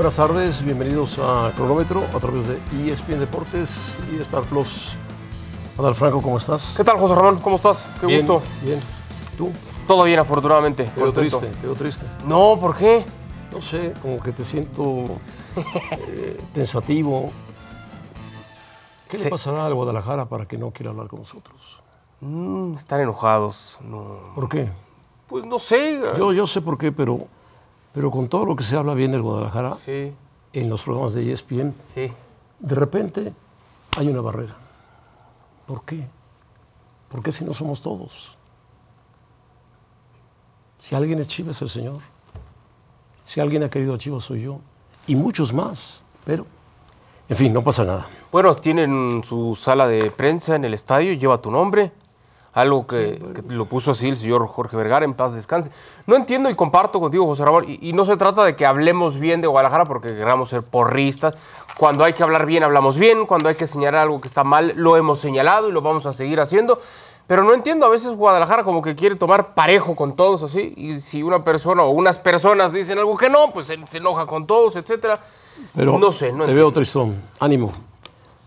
Buenas tardes, bienvenidos a Cronómetro a través de ESPN Deportes y Star Plus. Adal Franco, ¿cómo estás? ¿Qué tal, José Ramón? ¿Cómo estás? Qué Bien, gusto. Bien. ¿Tú? Todo bien, afortunadamente. Te veo triste, te veo triste. No, ¿por qué? No sé, como que te siento eh, pensativo. ¿Qué le pasará al Guadalajara para que no quiera hablar con nosotros? Mm, están enojados. No. ¿Por qué? Pues no sé. Yo, yo sé por qué, pero, pero con todo lo que se habla bien del Guadalajara Sí, en los programas de ESPN, sí. de repente hay una barrera. ¿Por qué? ¿Por qué si no somos todos? Si alguien es Chivas es el Señor. Si alguien ha querido a Chivas soy yo. Y muchos más. Pero, en fin, no pasa nada. Bueno, tienen su sala de prensa en el estadio, lleva tu nombre. Algo que, que lo puso así el señor Jorge Vergara, en paz descanse. No entiendo y comparto contigo, José Ramón. Y, y no se trata de que hablemos bien de Guadalajara porque queramos ser porristas. Cuando hay que hablar bien, hablamos bien. Cuando hay que señalar algo que está mal, lo hemos señalado y lo vamos a seguir haciendo. Pero no entiendo, a veces Guadalajara como que quiere tomar parejo con todos así. Y si una persona o unas personas dicen algo que no, pues se, se enoja con todos, etcétera. Pero no sé, no te entiendo. veo tristón. Ánimo.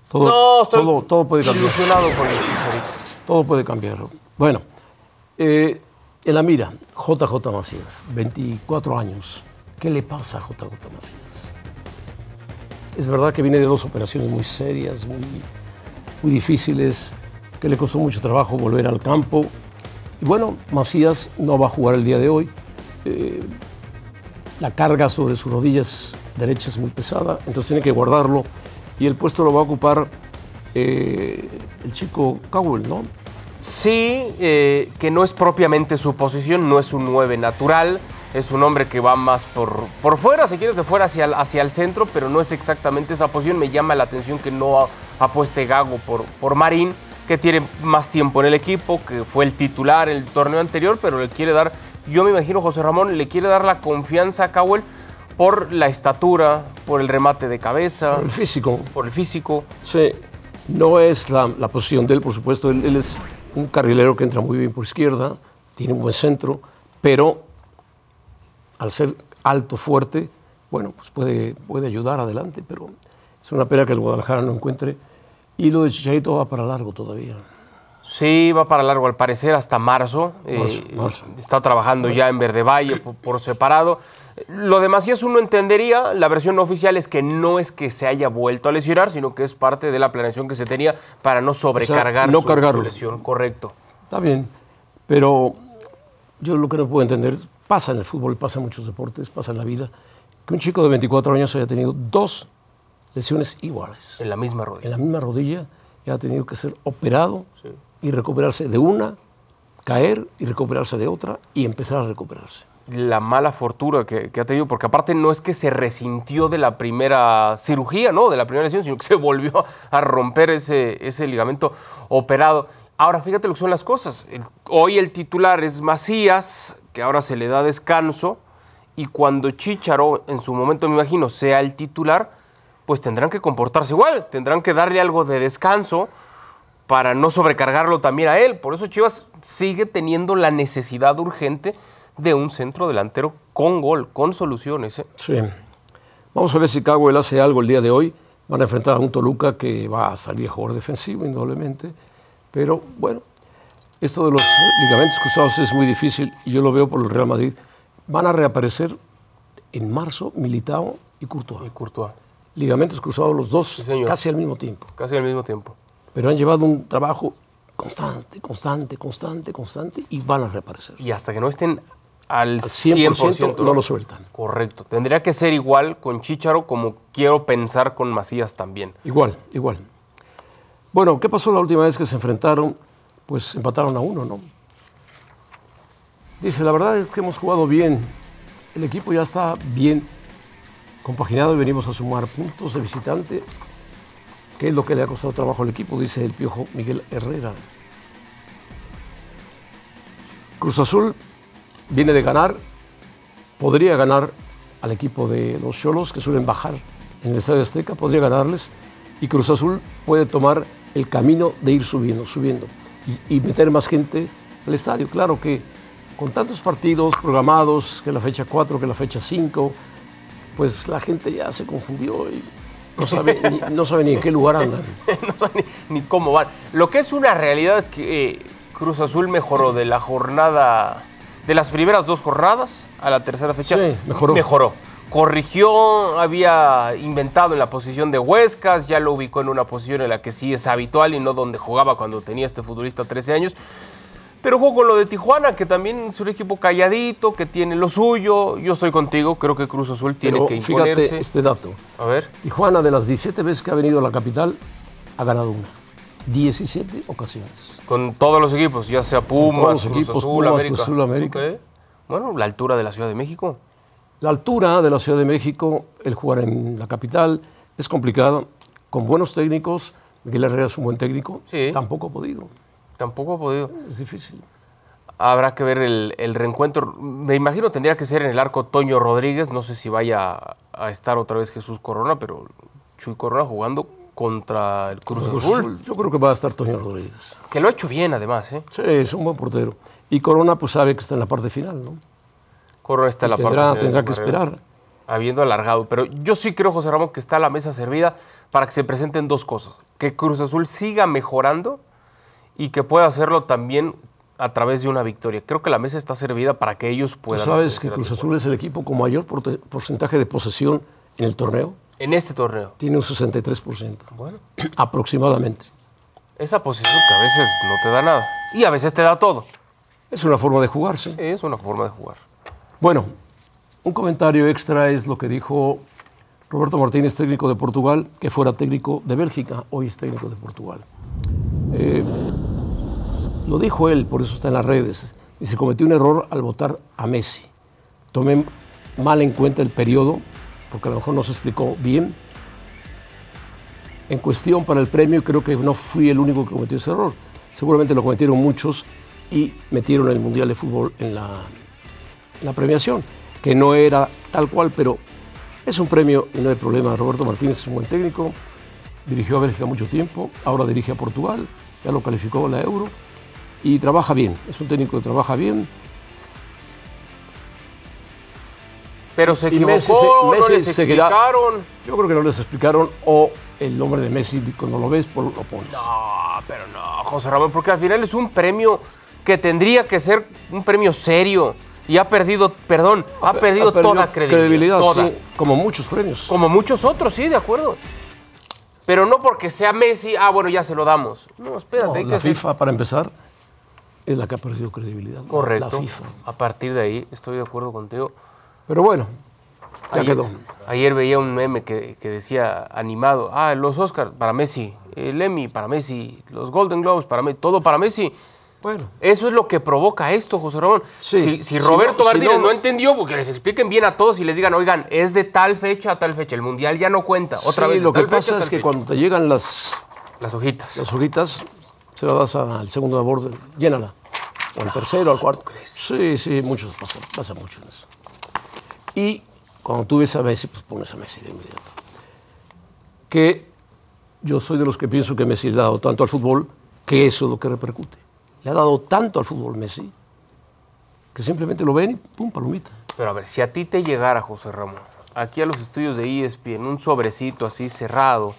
Todo, No, estoy todo, todo puede cambiar. ilusionado con el Chicharito. Todo puede cambiar. Bueno, eh, en la mira, JJ Macías, 24 años. ¿Qué le pasa a JJ Macías? Es verdad que viene de dos operaciones muy serias, muy, muy difíciles, que le costó mucho trabajo volver al campo. Y bueno, Macías no va a jugar el día de hoy. Eh, la carga sobre sus rodillas derechas es muy pesada, entonces tiene que guardarlo. Y el puesto lo va a ocupar eh, el chico Cowell, ¿no? Sí, eh, que no es propiamente su posición, no es un 9 natural, es un hombre que va más por, por fuera, si quieres, de fuera hacia el, hacia el centro, pero no es exactamente esa posición. Me llama la atención que no apueste Gago por, por Marín, que tiene más tiempo en el equipo, que fue el titular el torneo anterior, pero le quiere dar, yo me imagino, José Ramón, le quiere dar la confianza a Cowell por la estatura, por el remate de cabeza, El físico, por el físico. sí, no es la, posición de él, por supuesto. Él, él es un carrilero que entra muy bien por izquierda, tiene un buen centro, pero al ser alto, fuerte, bueno, pues puede, puede ayudar adelante, pero es una pena que el Guadalajara no encuentre. Y lo de Chicharito va para largo todavía. Sí, va para largo, al parecer hasta marzo. Eh, Marzo, marzo. Está trabajando ya en Verde Valle por, por separado. Lo de Macías uno entendería, la versión oficial es que no es que se haya vuelto a lesionar, sino que es parte de la planeación que se tenía para no sobrecargar no su, lesión. Correcto. Está bien, pero yo lo que no puedo entender, es, pasa en el fútbol, pasa en muchos deportes, pasa en la vida, que un chico de 24 años haya tenido dos lesiones iguales. En la misma rodilla. En la misma rodilla y ha tenido que ser operado y recuperarse de una, caer y recuperarse de otra y empezar a recuperarse. la mala fortuna que, ha tenido, porque aparte no es que se resintió de la primera cirugía, ¿no? De la primera lesión, sino que se volvió a romper ese, ese ligamento operado. Ahora, fíjate lo que son las cosas. Hoy el titular es Macías, que ahora se le da descanso, y cuando Chicharo, en su momento me imagino, sea el titular, pues tendrán que comportarse igual, tendrán que darle algo de descanso para no sobrecargarlo también a él. Por eso Chivas sigue teniendo la necesidad urgente de un centro delantero con gol, con soluciones. ¿eh? Sí. Vamos a ver si Cowell hace algo el día de hoy. Van a enfrentar a un Toluca que va a salir a jugar defensivo, indudablemente. Pero bueno, esto de los ligamentos cruzados es muy difícil y yo lo veo por el Real Madrid. Van a reaparecer en marzo Militao y Courtois. Y Courtois, Ligamentos cruzados los dos señor. casi al mismo tiempo. casi al mismo tiempo. Pero han llevado un trabajo constante, constante, constante, constante y van a reaparecer. Y hasta que no estén al, al 100%, 100%, no lo sueltan. Correcto. Tendría que ser igual con Chicharo como quiero pensar con Macías también. Igual, igual. Bueno, ¿qué pasó la última vez que se enfrentaron? Pues empataron a uno, ¿no? Dice, la verdad es que hemos jugado bien. El equipo ya está bien compaginado y venimos a sumar puntos de visitante, que es lo que le ha costado trabajo al equipo, dice el piojo Miguel Herrera. Cruz Azul viene de ganar, podría ganar al equipo de los Cholos que suelen bajar en el Estadio Azteca, podría ganarles y Cruz Azul puede tomar el camino de ir subiendo, subiendo y, meter más gente al estadio. Claro que con tantos partidos programados, que la fecha 4, que la fecha 5, pues la gente ya se confundió y no sabe, ni, no sabe ni en qué lugar andan. no saben ni, ni cómo van. Lo que es una realidad es que eh, Cruz Azul mejoró de la jornada, de las primeras dos jornadas a la tercera fecha. Sí, mejoró. Mejoró. Corrigió, había inventado en la posición de Huescas, ya lo ubicó en una posición en la que sí es habitual y no donde jugaba cuando tenía este futbolista 13 años. Pero jugó con lo de Tijuana, que también es un equipo calladito, que tiene lo suyo. Yo estoy contigo, creo que Cruz Azul tiene Pero que imponerse. fíjate este dato. A ver. Tijuana, de las 17 veces que ha venido a la capital, ha ganado una. 17 ocasiones. Con todos los equipos, ya sea Pumas, todos los Cruz equipos, Azul, Pumas, América. Cruz Azul, América. Ok. Bueno, la altura de la Ciudad de México. La altura de la Ciudad de México, el jugar en la capital, es complicado. Con buenos técnicos, Miguel Herrera es un buen técnico, Sí. tampoco ha podido. Tampoco ha podido. Es difícil. Habrá que ver el, el reencuentro. Me imagino tendría que ser en el arco Toño Rodríguez. No sé si vaya a, a estar otra vez Jesús Corona, pero Chuy Corona jugando contra el Cruz Cruz Azul. Azul, Yo creo que va a estar Toño Rodríguez. Que lo ha hecho bien, además. ¿eh? Sí, es un buen portero. Y Corona, pues sabe que está en la parte final, ¿no? Corona está en la Y parte tendrá, final tendrá que carrera. esperar. habiendo alargado. Pero yo sí creo, José Ramón, que está la mesa servida para que se presenten dos cosas. Que Cruz Azul siga mejorando y que pueda hacerlo también a través de una victoria. Creo que la mesa está servida para que ellos ¿Tú puedan. sabes que Cruz. Azul es el equipo con mayor porcentaje de posesión en el torneo? En este torneo. Tiene un 63%, Bueno, aproximadamente. esa posición que a veces no te da nada. Y a veces te da todo. Es una forma de jugarse. Es una forma de jugar. Bueno, un comentario extra es lo que dijo Roberto Martínez, técnico de Portugal, que fuera técnico de Bélgica, hoy es técnico de Portugal. Eh, lo dijo él, por eso está en las redes. Y se cometió un error al votar a Messi. Tomé mal en cuenta el periodo, porque a lo mejor no se explicó bien. En cuestión para el premio, creo que no fui el único que cometió ese error. Seguramente lo cometieron muchos y metieron el Mundial de Fútbol en la, premiación, que no era tal cual, pero es un premio y no hay problema. Roberto Martínez es un buen técnico, dirigió a Bélgica mucho tiempo, ahora dirige a Portugal, ya lo calificó a la Euro y trabaja bien, es un técnico que trabaja bien. Pero se equivocó, Messi se- no les se explicaron. Yo creo que no les explicaron o el nombre de Messi cuando lo ves por lo pones. No, pero no, José Ramón, porque al final es un premio que tendría que ser un premio serio. Y ha perdido, perdón, ha, perdido, toda credibilidad. toda. sí, como muchos premios. Como muchos otros, sí, de acuerdo. Pero no porque sea Messi, ah, bueno, ya se lo damos. No, espérate, No, hay que la FIFA, para empezar, es la que ha perdido credibilidad. ¿no? Correcto. La FIFA. A partir de ahí, estoy de acuerdo contigo. Pero bueno, ya ayer, quedó. ayer veía un meme que, que decía animado, ah, los Oscars para Messi, el Emmy para Messi, los Golden Globes para Messi, todo para Messi. Bueno, Eso es lo que provoca esto, José Ramón. Sí. Si, si Si Roberto no- si Martínez no- no, entendió, porque les expliquen bien a todos y les digan, oigan, es de tal fecha a tal fecha, el Mundial ya no cuenta. Otra sí, vez, lo que fecha pasa es que fecha. cuando te llegan las, Las hojitas. las hojitas, se las das al segundo de borde, llénala. O al tercero, al cuarto. Sí, sí, muchos pasa, pasa mucho en eso. Y cuando tú ves a Messi, pues pones a Messi de inmediato. Que yo soy de los que pienso que Messi le ha dado tanto al fútbol que eso es lo que repercute. Le ha dado tanto al fútbol Messi que simplemente lo ven y pum, palomita. Pero a ver, si a ti te llegara, José Ramón, aquí a los estudios de ESPN, un sobrecito así cerrado,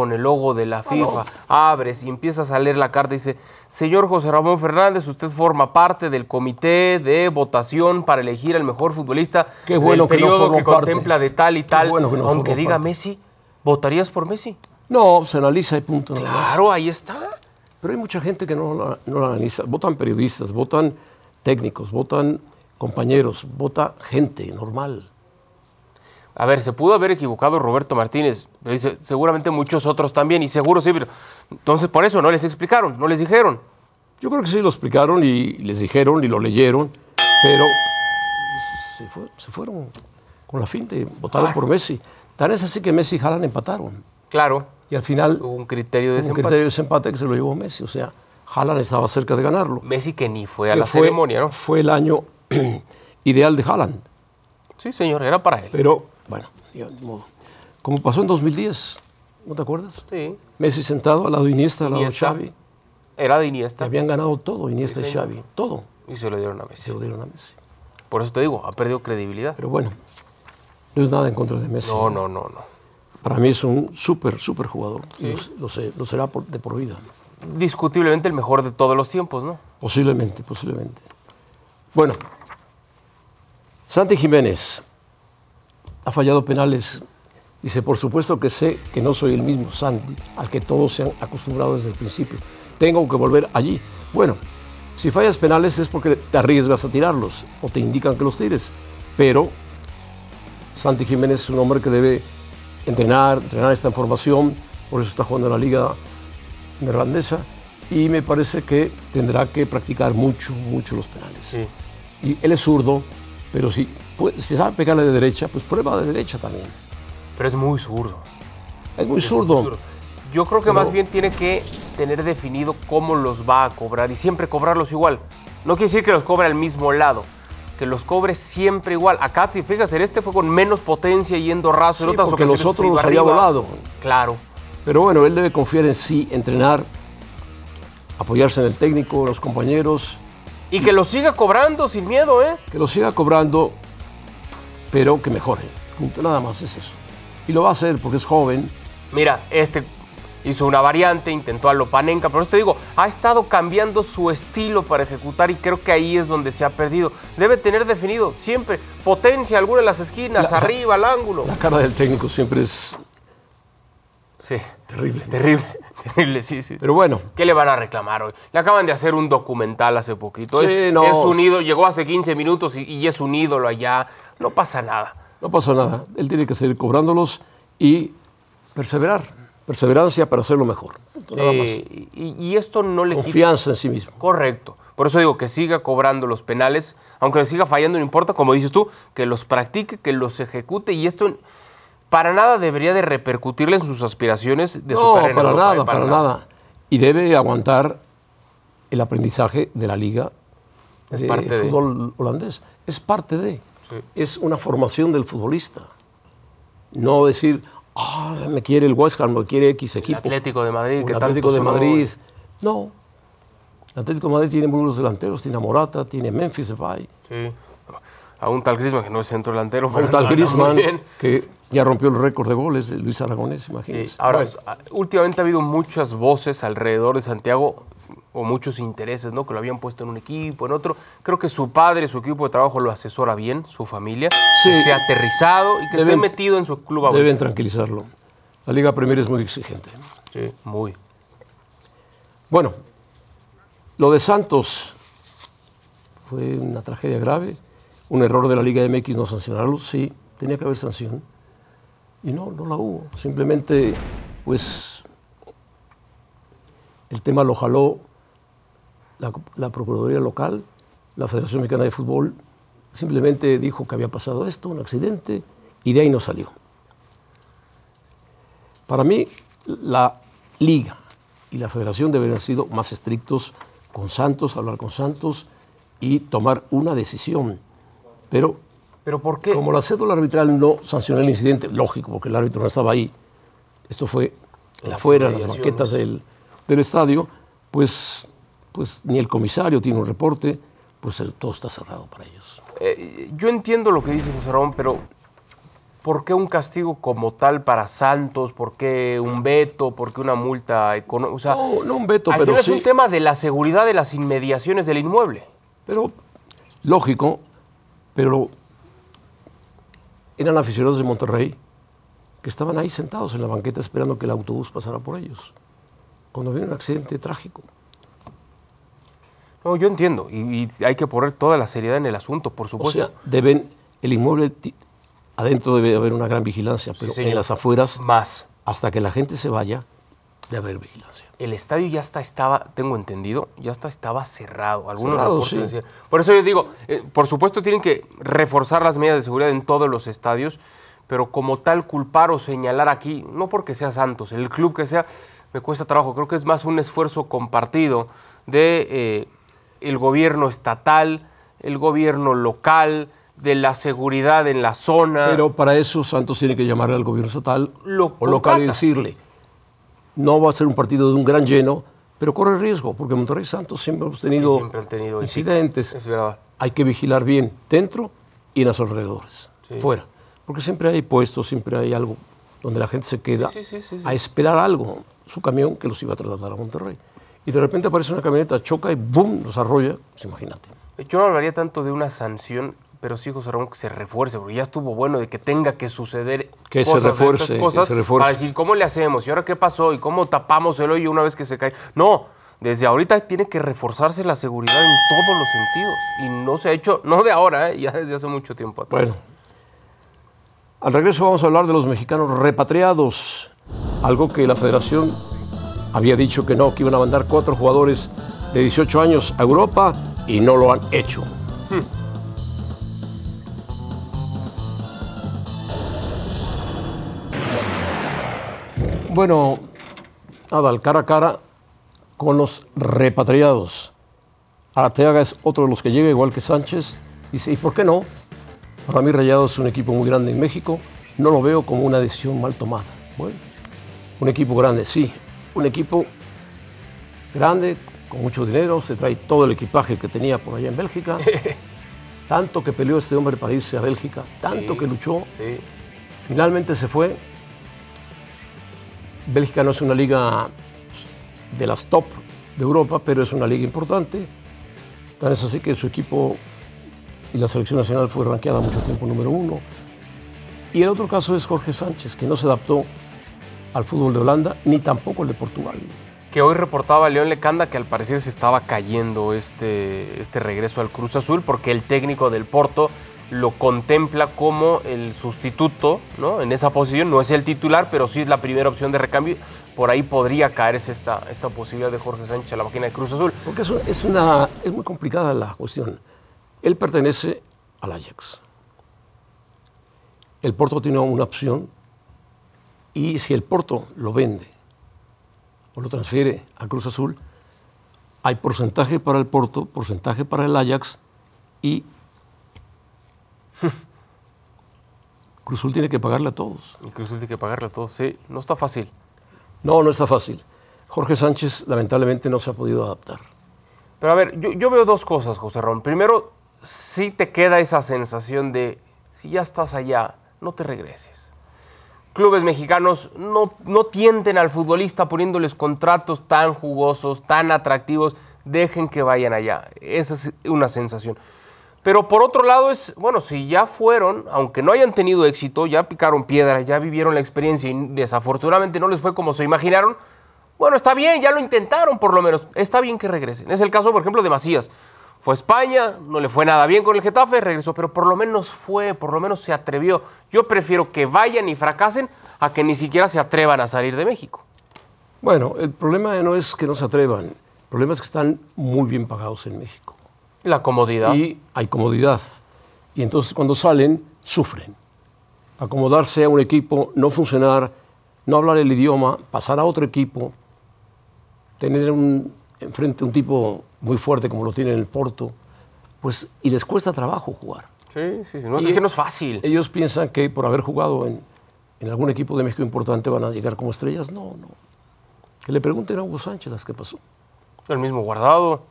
con el logo de la FIFA, abres y empiezas a leer la carta y dice, señor José Ramón Fernández, usted forma parte del comité de votación para elegir al mejor futbolista Qué bueno del que no periodo que parte. contempla de tal y tal. bueno que no Aunque diga parte. Messi, ¿votarías por Messi? No, se analiza y punto. Claro, ahí está. Pero hay mucha gente que no la, no la analiza. Votan periodistas, votan técnicos, votan compañeros, vota gente normal. A ver, se pudo haber equivocado Roberto Martínez, pero dice, seguramente muchos otros también, y seguro sí, pero entonces por eso no les explicaron, no les dijeron. Yo creo que sí lo explicaron y les dijeron y lo leyeron, pero se, fue- se fueron con la fin de votar por Messi. Tan es así que Messi y Haaland empataron. Claro, Y al final hubo un criterio de hubo un desempate. criterio de desempate que se lo llevó Messi. O sea, Haaland estaba cerca de ganarlo. Messi que ni fue a Que la fue, ceremonia, ¿no? Fue el año ideal de Haaland. Sí, señor, era para él. Pero, bueno, modo. Como pasó en 2010, ¿no te acuerdas? Sí, Messi sentado al lado de Iniesta, al lado de. Xavi. era de Iniesta habían ganado todo, Iniesta y. Xavi. Todo. y se lo dieron a Se Messi. lo dieron a Messi. Por eso te digo, ha perdido credibilidad. Pero bueno, no es nada en contra de Messi. No, no, no, no. Para mí es un súper, súper jugador. Lo, lo sé- lo será por- de por vida. Discutiblemente el mejor de todos los tiempos, ¿no? Posiblemente, posiblemente. Bueno, Santi Jiménez ha fallado penales. Dice, por supuesto que sé que no soy el mismo Santi al que todos se han acostumbrado desde el principio. Tengo que volver allí. Bueno, si fallas penales es porque te arriesgas a tirarlos o te indican que los tires. Pero Santi Jiménez es un hombre que debe entrenar, entrenar esta información, por eso está jugando en la liga neerlandesa y me parece que tendrá que practicar mucho, mucho los penales. Sí. Y él es zurdo, pero si, puede- si sabe pegarle de derecha, pues prueba de derecha también. Pero es muy zurdo. Es muy zurdo. zurdo. Yo creo que más bien tiene que tener definido cómo los va a cobrar y siempre cobrarlos igual. No quiere decir que los cobre al mismo lado, que los cobre siempre igual. Acá, si fijas, en este fue con menos potencia yendo raso, en Sí, otras porque los otros los había volado. Claro. Pero bueno, él debe confiar en sí, entrenar, apoyarse en el técnico, en los compañeros, Y que lo siga cobrando sin miedo, ¿eh? que lo siga cobrando, pero que mejore. Punto, nada más es eso. Y lo va a hacer porque es joven. Mira, este hizo una variante, intentó a Lopanenka, pero te digo, ha estado cambiando su estilo para ejecutar y creo que ahí es donde se ha perdido. Debe tener definido siempre potencia, alguna en las esquinas, La- arriba, al ángulo. La cara del técnico siempre es Sí, terrible. terrible, terrible, sí, sí. Pero bueno, ¿Qué le van a reclamar hoy? Le acaban de hacer un documental hace poquito. Sí, es, no, es un ídolo, llegó hace 15 minutos y, y es un ídolo allá. No pasa nada. no pasa nada. Él tiene que seguir cobrándolos y perseverar. Perseverancia para hacerlo mejor. Nada más. Eh, y, y esto no le quita Confianza en sí mismo. Correcto. Por eso digo que siga cobrando los penales, aunque le siga fallando, no importa, como dices tú, que los practique, que los ejecute y esto para nada debería de repercutirle en sus aspiraciones de su carrera para nada, para nada. Y debe aguantar el aprendizaje de la liga Es de parte de- fútbol holandés. Es parte de. Sí. Es una formación del futbolista. No decir, ah, me quiere el West Ham, me quiere X El equipo. Atlético de Madrid, que Atlético de Madrid. No. El Atlético de Madrid tiene muy buenos delanteros. Tiene a Morata, tiene Memphis Depay. Sí. A un tal Griezmann que no es centro delantero. a Un tal Griezmann, bien. que ya rompió el récord de goles de Luis Aragonés, Sí, imagínense. Ahora, Bueno, a- últimamente ha habido muchas voces alrededor de Santiago o muchos intereses, ¿no? Que lo habían puesto en un equipo, en otro. Creo que su padre, su equipo de trabajo lo asesora bien, su familia, Sí. que esté aterrizado y que esté metido en su club. ahorita. deben tranquilizarlo. La Liga Premier es muy exigente. Sí, muy. Bueno, lo de Santos fue una tragedia grave, un error de la Liga MX no sancionarlo, sí, tenía que haber sanción. Y no, no la hubo. Simplemente, pues, el tema lo jaló la, la Procuraduría Local, la Federación Mexicana de Fútbol, simplemente dijo que había pasado esto, un accidente, y de ahí no salió. Para mí, la liga y la federación deberían haber sido más estrictos con Santos, hablar con Santos y tomar una decisión. Pero ¿Pero por qué? como la cédula arbitral no sancionó el incidente, lógico, porque el árbitro no estaba ahí, esto fue afuera, en las maquetas del, del estadio, pues, pues ni el comisario tiene un reporte, pues todo está cerrado para ellos. Eh, yo entiendo lo que dice José Ramón, pero ¿por qué un castigo como tal para Santos? ¿Por qué un veto? ¿Por qué una multa económica? O sea, No, no un veto, al pero final sí. es un tema de la seguridad de las inmediaciones del inmueble. Pero, lógico, pero eran aficionados de Monterrey que estaban ahí sentados en la banqueta esperando que el autobús pasara por ellos. Cuando vino un accidente trágico. No, yo entiendo, y, y hay que poner toda la seriedad en el asunto, por O supuesto. sea, deben, el inmueble, adentro debe haber una gran vigilancia, pero en las afueras, Más. hasta que la gente se vaya, debe haber vigilancia. El estadio ya está, estaba, tengo entendido, ya está, estaba cerrado. Algunos Cerrado, reportes sí. decían- Por eso yo digo, eh, por supuesto tienen que reforzar las medidas de seguridad en todos los estadios, pero como tal culpar o señalar aquí, no porque sea Santos, el club que sea, me cuesta trabajo. Creo que es más un esfuerzo compartido de eh, el gobierno estatal, el gobierno local, de la seguridad en la zona. Pero para eso Santos tiene que llamarle al gobierno estatal Lo o local y decirle, no va a ser un partido de un gran lleno, pero corre riesgo, porque Monterrey y Santos siempre hemos tenido, Sí, siempre han tenido incidentes. es verdad. Hay que vigilar bien dentro y en los alrededores, Sí. fuera. Porque siempre hay puestos, siempre hay algo donde la gente se queda sí. a esperar algo, su camión que los iba a trasladar a Monterrey. Y de repente aparece una camioneta, choca y ¡boom! los arrolla. Pues imagínate. Yo no hablaría tanto de una sanción, pero sí, José Ramón, que se refuerce, porque ya estuvo bueno de que tenga que suceder Que se cosas de refuerce, estas que cosas se refuerce. para decir, ¿cómo le hacemos? ¿Y ahora qué pasó? ¿Y cómo tapamos el hoyo una vez que se cae? No, desde ahorita tiene que reforzarse la seguridad en todos los sentidos. Y no se ha hecho, no de ahora, ¿eh? ya desde hace mucho tiempo atrás. Bueno, al regreso vamos a hablar de los mexicanos repatriados, algo que la federación había dicho que no, que iban a mandar cuatro jugadores de 18 años a Europa y no lo han hecho. Bueno, Adal, cara a cara con los repatriados. Arteaga es otro de los que llega, igual que Sánchez. Dice, ¿y por qué no? Para mí Rayados es un equipo muy grande en México. No lo veo como una decisión mal tomada. Bueno, un equipo grande, sí. Un equipo grande, con mucho dinero, se trae todo el equipaje que tenía por allá en Bélgica. tanto que peleó este hombre para irse a Bélgica, tanto Sí. que luchó. Sí. Finalmente se fue. Bélgica no es una liga de las top de Europa, pero es una liga importante. Tan es así que su equipo y la selección nacional fue ranqueada mucho tiempo número uno. Y el otro caso es Jorge Sánchez, que no se adaptó al fútbol de Holanda ni tampoco al de Portugal. Que hoy reportaba León Lecanda que al parecer se estaba cayendo este, este regreso al Cruz Azul porque el técnico del Porto lo contempla como el sustituto ¿no? en esa posición. No es el titular, pero sí es la primera opción de recambio. Por ahí podría caerse esta, esta posibilidad de Jorge Sánchez a la máquina de Cruz Azul. Porque es, es una, es muy complicada la cuestión. Él pertenece al Ajax. El Porto tiene una opción y si el Porto lo vende o lo transfiere a Cruz Azul, hay porcentaje para el Porto, porcentaje para el Ajax y Cruz Azul tiene que pagarle a todos. Y Cruz Azul tiene que pagarle a todos. Sí, no está fácil. No, no está fácil. Jorge Sánchez lamentablemente no se ha podido adaptar. Pero a ver, yo, yo veo dos cosas, José Ron. Primero, sí te queda esa sensación de, si ya estás allá, no te regreses. Clubes mexicanos no, no tienten al futbolista poniéndoles contratos tan jugosos, tan atractivos, dejen que vayan allá. Esa es una sensación. Pero por otro lado es, bueno, si ya fueron, aunque no hayan tenido éxito, ya picaron piedra, ya vivieron la experiencia y desafortunadamente no les fue como se imaginaron, bueno, está bien, ya lo intentaron por lo menos, está bien que regresen. Es el caso, por ejemplo, de Macías. Fue a España, no le fue nada bien con el Getafe, regresó, pero por lo menos fue, por lo menos se atrevió. Yo prefiero que vayan y fracasen a que ni siquiera se atrevan a salir de México. Bueno, el problema no es que no se atrevan, el problema es que están muy bien pagados en México. La comodidad. Y hay comodidad. Y entonces cuando salen, sufren. Acomodarse a un equipo, no funcionar, no hablar el idioma, pasar a otro equipo, tener un, enfrente un tipo muy fuerte como lo tiene en el Porto, pues, y les cuesta trabajo jugar. Sí, sí, sí. No, es que no es fácil. Ellos piensan que por haber jugado en, en algún equipo de México importante van a llegar como estrellas. No, no. Que le pregunten a Hugo Sánchez las que pasó. El mismo Guardado,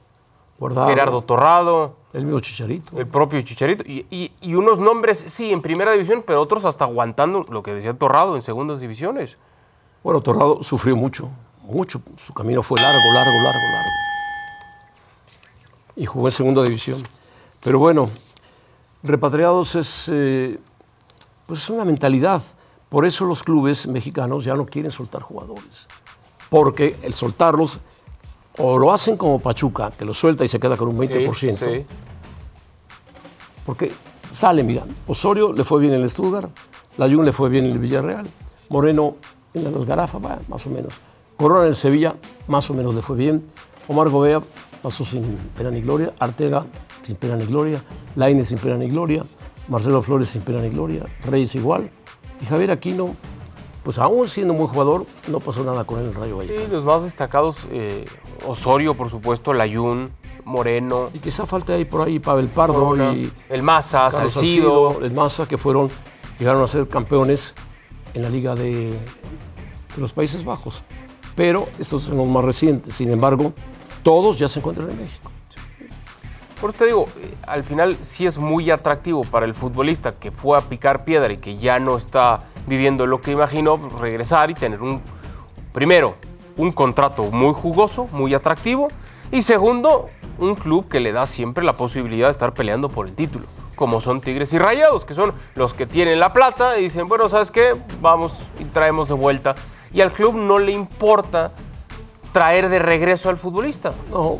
Guardado, Gerardo Torrado, el mismo Chicharito. el propio Chicharito. Y, y- y unos nombres, sí, en primera división, pero otros hasta aguantando lo que decía Torrado en segundas divisiones. Bueno, Torrado sufrió mucho, mucho. Su camino fue largo, largo, largo, largo. Y jugó en segunda división. Pero bueno, repatriados es, eh, pues es una mentalidad. Por eso los clubes mexicanos ya no quieren soltar jugadores. Porque el soltarlos O lo hacen como Pachuca, que lo suelta y se queda con un 20%. Sí, sí. Porque sale, mira, Osorio le fue bien en el Stuttgart, Layún le fue bien en el Villarreal, Moreno en el Garafa, va, más o menos. Corona en el Sevilla, más o menos le fue bien. Omar Gobea pasó sin pena ni gloria. Artega sin pena ni gloria. Laine sin pena ni gloria. Marcelo Flores sin pena ni gloria. Reyes igual. Y Javier Aquino, pues aún siendo un buen jugador, no pasó nada con él en el Rayo Vallecano. Sí, los más destacados, eh, Osorio, por supuesto, Layún, Moreno, Y quizá falta ahí por ahí Pavel Pardo Corona, y el Maza, Carlos Salcido. Salcido, el Massa, que fueron, llegaron a ser campeones en la Liga de, de los Países Bajos. Pero estos son los más recientes. Sin embargo, todos ya se encuentran en México. Por te digo, eh, al final sí es muy atractivo para el futbolista que fue a picar piedra y que ya no está viviendo lo que imaginó, pues, regresar y tener un, primero, un contrato muy jugoso, muy atractivo, y segundo, un club que le da siempre la posibilidad de estar peleando por el título, como son Tigres y Rayados, que son los que tienen la plata y dicen, bueno, ¿sabes qué? Vamos y traemos de vuelta. Y al club no le importa traer de regreso al futbolista. No,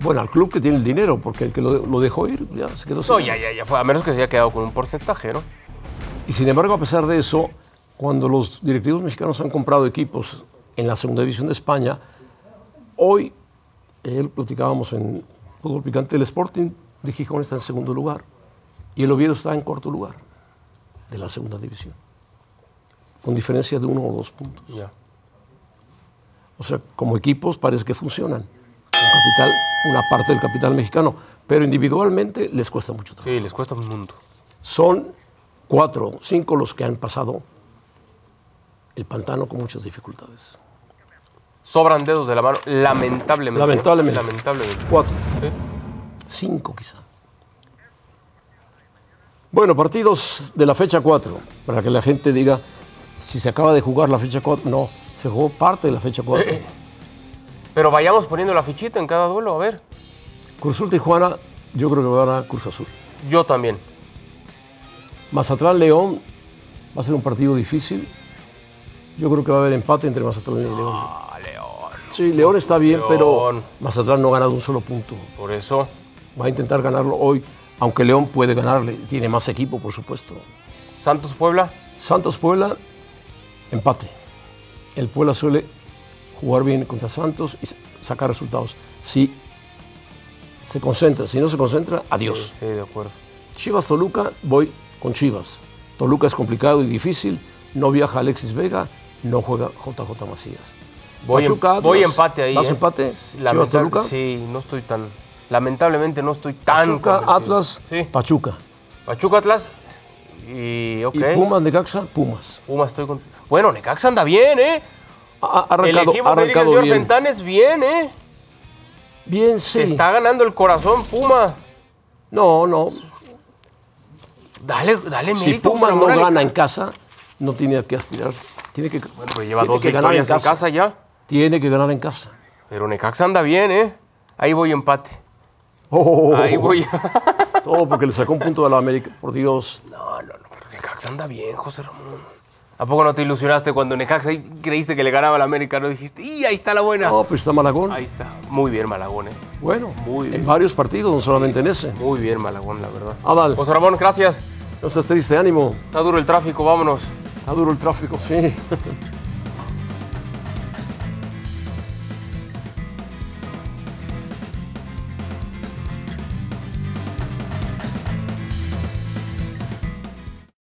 bueno, al club que tiene el dinero, porque el que lo, lo dejó ir ya se quedó sin No, ya, ya, ya fue, a menos que se haya quedado con un porcentaje, ¿no? Y sin embargo, a pesar de eso, cuando los directivos mexicanos han comprado equipos en la segunda división de España, hoy, él platicábamos en Fútbol Picante, el Sporting de Gijón está en segundo lugar y el Oviedo está en cuarto lugar de la segunda división, con diferencia de uno o dos puntos. O sea, como equipos parece que funcionan. Con capital, una parte del capital mexicano, pero individualmente les cuesta mucho trabajo. Sí, les cuesta un mundo. Son cuatro, cinco los que han pasado el pantano con muchas dificultades. Sobran dedos de la mano, lamentablemente. Lamentablemente. Lamentablemente. Cuatro, Sí. cinco quizá. Bueno, partidos de la fecha 4, para que la gente diga si se acaba de jugar la fecha 4. No, se jugó parte de la fecha 4. Pero vayamos poniendo la fichita en cada duelo, a ver. Cruz Azul Tijuana, yo creo que va a ganar Cruz Azul. Yo también. Mazatlán León va a ser un partido difícil. Yo creo que va a haber empate entre Mazatlán y León. Ah, León. Sí, León está bien, pero. Mazatlán no ha ganado un solo punto. Por eso. Va a intentar ganarlo hoy, aunque León puede ganarle. Tiene más equipo, por supuesto. Santos Puebla. Santos Puebla, empate. El Puebla suele jugar bien contra Santos y sacar resultados. Si se concentra, si no se concentra, adiós. Sí, de acuerdo. Chivas Toluca, voy con Chivas. Toluca es complicado y difícil. No viaja Alexis Vega, no juega JJ Macías. Voy, en- Pachuca, voy Atlas, empate ahí. ¿Vas ¿eh? empate? Chivas Toluca. Sí, no estoy tan. Lamentablemente no estoy tan. Pachuca. Atlas, Sí. Pachuca. Pachuca, Atlas. Y. Ok. Y Pumas, Necaxa, Pumas. Pumas estoy con. Bueno, Necaxa anda bien, ¿eh? Ha, ha el arrancado, equipo arrancado señor bien. Fentanes bien, ¿eh? Bien, sí. Te está ganando el corazón, Puma. No, no. Dale, dale Si mérito. Pumas no Ramón Ale- gana en casa, no tiene que aspirar. Tiene que, Bueno, lleva tiene dos que ganar victorias en casa. ya. Tiene que ganar en casa. Pero Necaxa anda bien, ¿eh? Ahí voy empate. Oh, Ahí voy. Todo porque le sacó un punto de la América. Por Dios. No, no, no. pero Necaxa anda bien, José Ramón. ¿A poco no te ilusionaste cuando Necaxa creíste que le ganaba al América? No dijiste, ¡y ahí está la buena! No, pues está Malagón. Ahí está. Muy bien, Malagón, ¿eh? Bueno, Muy bien. en varios partidos, no solamente en ese. Muy bien, Malagón, la verdad. Adal, José Ramón, gracias. no seas triste, ánimo. Está duro el tráfico, vámonos. Está duro el tráfico, sí.